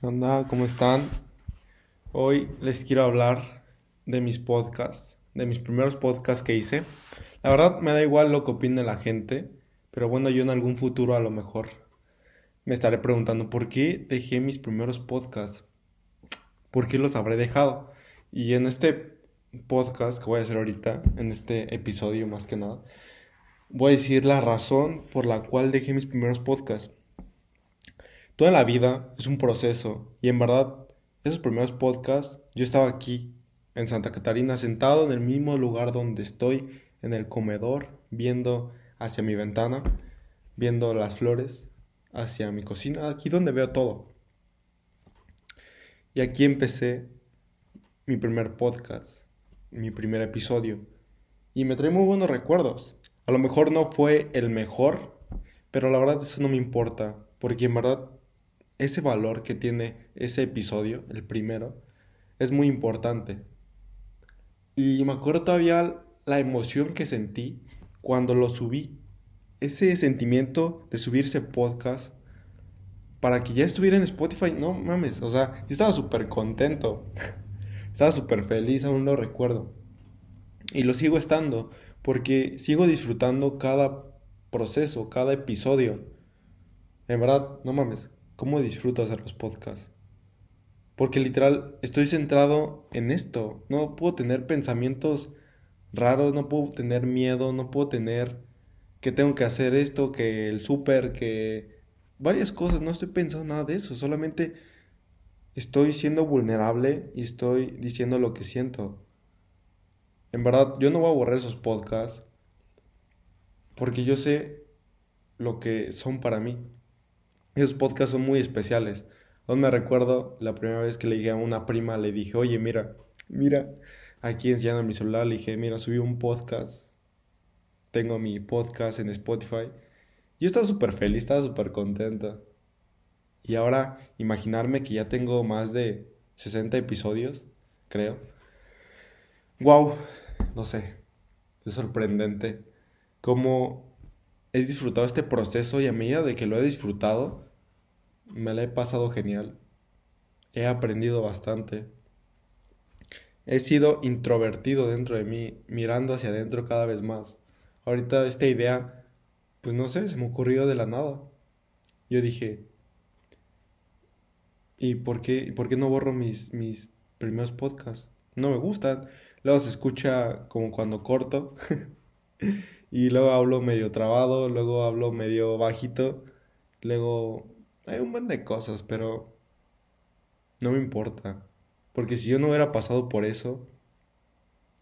¿Qué onda? ¿Cómo están? Hoy les quiero hablar de mis podcasts, de mis primeros podcasts que hice. La verdad me da igual lo que opine la gente, pero bueno, yo en algún futuro a lo mejor me estaré preguntando por qué dejé mis primeros podcasts. ¿Por qué los habré dejado? Y en este podcast que voy a hacer ahorita, en este episodio más que nada, voy a decir la razón por la cual dejé mis primeros podcasts. Toda la vida es un proceso y en verdad esos primeros podcasts yo estaba aquí en Santa Catarina sentado en el mismo lugar donde estoy en el comedor viendo hacia mi ventana viendo las flores hacia mi cocina aquí donde veo todo. Y aquí empecé mi primer podcast mi primer episodio. Y me trae muy buenos recuerdos. A lo mejor no fue el mejor pero la verdad eso no me importa porque en verdad ese valor que tiene ese episodio, el primero, es muy importante. Y me acuerdo todavía la emoción que sentí cuando lo subí. Ese sentimiento de subirse podcast para que ya estuviera en Spotify, no mames, o sea, yo estaba súper contento. estaba súper feliz, aún lo recuerdo. Y lo sigo estando, porque sigo disfrutando cada proceso, cada episodio. En verdad, no mames, ¿Cómo disfruto hacer los podcasts? Porque literal estoy centrado en esto. No puedo tener pensamientos raros, no puedo tener miedo, no puedo tener que tengo que hacer esto, que el súper, que varias cosas. No estoy pensando nada de eso. Solamente estoy siendo vulnerable y estoy diciendo lo que siento. En verdad, yo no voy a borrar esos podcasts porque yo sé lo que son para mí. Esos podcasts son muy especiales. Aún me recuerdo la primera vez que le dije a una prima, le dije, oye, mira, mira, aquí enseñando mi celular, le dije, mira, subí un podcast. Tengo mi podcast en Spotify. Yo estaba súper feliz, estaba súper contenta. Y ahora imaginarme que ya tengo más de 60 episodios, creo. ¡Wow! No sé, es sorprendente cómo he disfrutado este proceso y a medida de que lo he disfrutado, me la he pasado genial. He aprendido bastante. He sido introvertido dentro de mí, mirando hacia adentro cada vez más. Ahorita esta idea, pues no sé, se me ocurrió de la nada. Yo dije, ¿y por qué, por qué no borro mis, mis primeros podcasts? No me gustan. Luego se escucha como cuando corto. Y luego hablo medio trabado, luego hablo medio bajito, luego hay un montón de cosas, pero no me importa. Porque si yo no hubiera pasado por eso,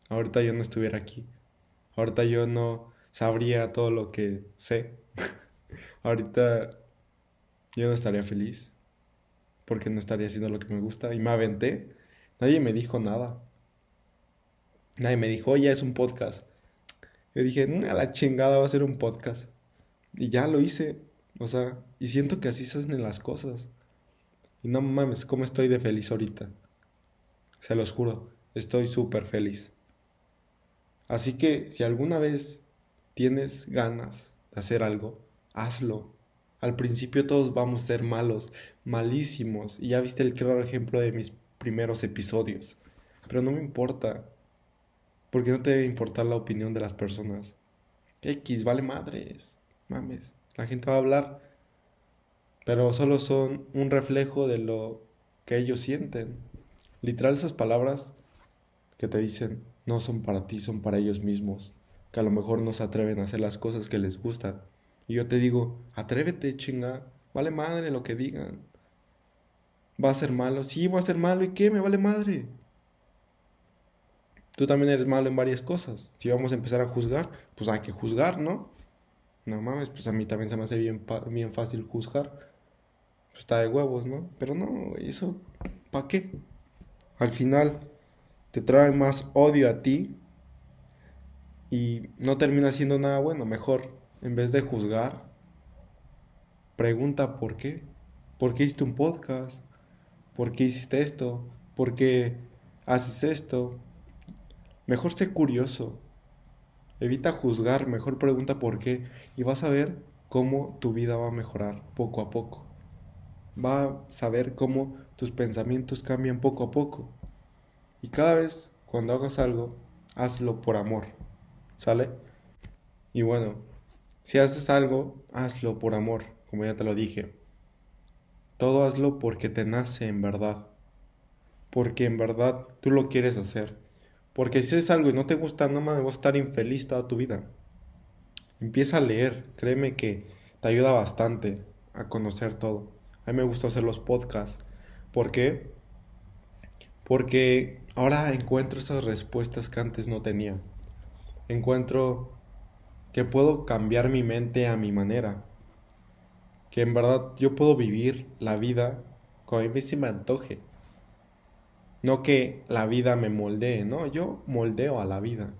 ahorita yo no estuviera aquí. Ahorita yo no sabría todo lo que sé. ahorita yo no estaría feliz. Porque no estaría haciendo lo que me gusta. Y me aventé. Nadie me dijo nada. Nadie me dijo, oye, es un podcast. Yo dije, mm, a la chingada va a ser un podcast. Y ya lo hice. O sea, y siento que así se hacen las cosas. Y no mames, cómo estoy de feliz ahorita. Se los juro, estoy súper feliz. Así que si alguna vez tienes ganas de hacer algo, hazlo. Al principio todos vamos a ser malos, malísimos. Y ya viste el claro ejemplo de mis primeros episodios. Pero no me importa. Porque no te debe importar la opinión de las personas. X, vale madres. Mames. La gente va a hablar. Pero solo son un reflejo de lo que ellos sienten. Literal esas palabras que te dicen no son para ti, son para ellos mismos. Que a lo mejor no se atreven a hacer las cosas que les gustan. Y yo te digo, atrévete, chinga. Vale madre lo que digan. ¿Va a ser malo? Sí, va a ser malo. ¿Y qué? Me vale madre. Tú también eres malo en varias cosas. Si vamos a empezar a juzgar, pues hay que juzgar, ¿no? No mames, pues a mí también se me hace bien, bien fácil juzgar. Pues está de huevos, ¿no? Pero no, eso, ¿para qué? Al final te trae más odio a ti y no termina siendo nada bueno. Mejor, en vez de juzgar, pregunta por qué. ¿Por qué hiciste un podcast? ¿Por qué hiciste esto? ¿Por qué haces esto? Mejor sé curioso. Evita juzgar, mejor pregunta por qué y vas a ver cómo tu vida va a mejorar poco a poco. vas a ver cómo tus pensamientos cambian poco a poco. Y cada vez cuando hagas algo, hazlo por amor. ¿Sale? Y bueno, si haces algo, hazlo por amor, como ya te lo dije. Todo hazlo porque te nace en verdad. Porque en verdad tú lo quieres hacer. Porque si es algo y no te gusta, no me vas a estar infeliz toda tu vida. Empieza a leer, créeme que te ayuda bastante a conocer todo. A mí me gusta hacer los podcasts. ¿Por qué? Porque ahora encuentro esas respuestas que antes no tenía. Encuentro que puedo cambiar mi mente a mi manera. Que en verdad yo puedo vivir la vida como a mí se me antoje. No que la vida me moldee, no, yo moldeo a la vida.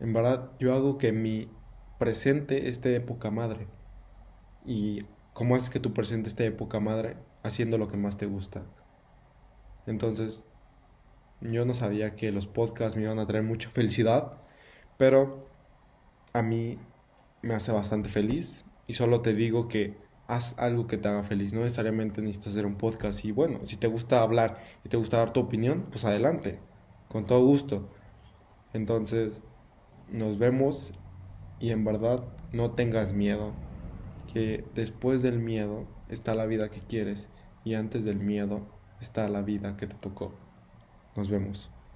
En verdad yo hago que mi presente esté de poca madre. ¿Y cómo es que tu presente esté de poca madre? Haciendo lo que más te gusta. Entonces, yo no sabía que los podcasts me iban a traer mucha felicidad, pero a mí me hace bastante feliz y solo te digo que haz algo que te haga feliz. No necesariamente necesitas hacer un podcast y bueno, si te gusta hablar y te gusta dar tu opinión, pues adelante, con todo gusto. Entonces, nos vemos y en verdad no tengas miedo, que después del miedo está la vida que quieres y antes del miedo está la vida que te tocó. Nos vemos.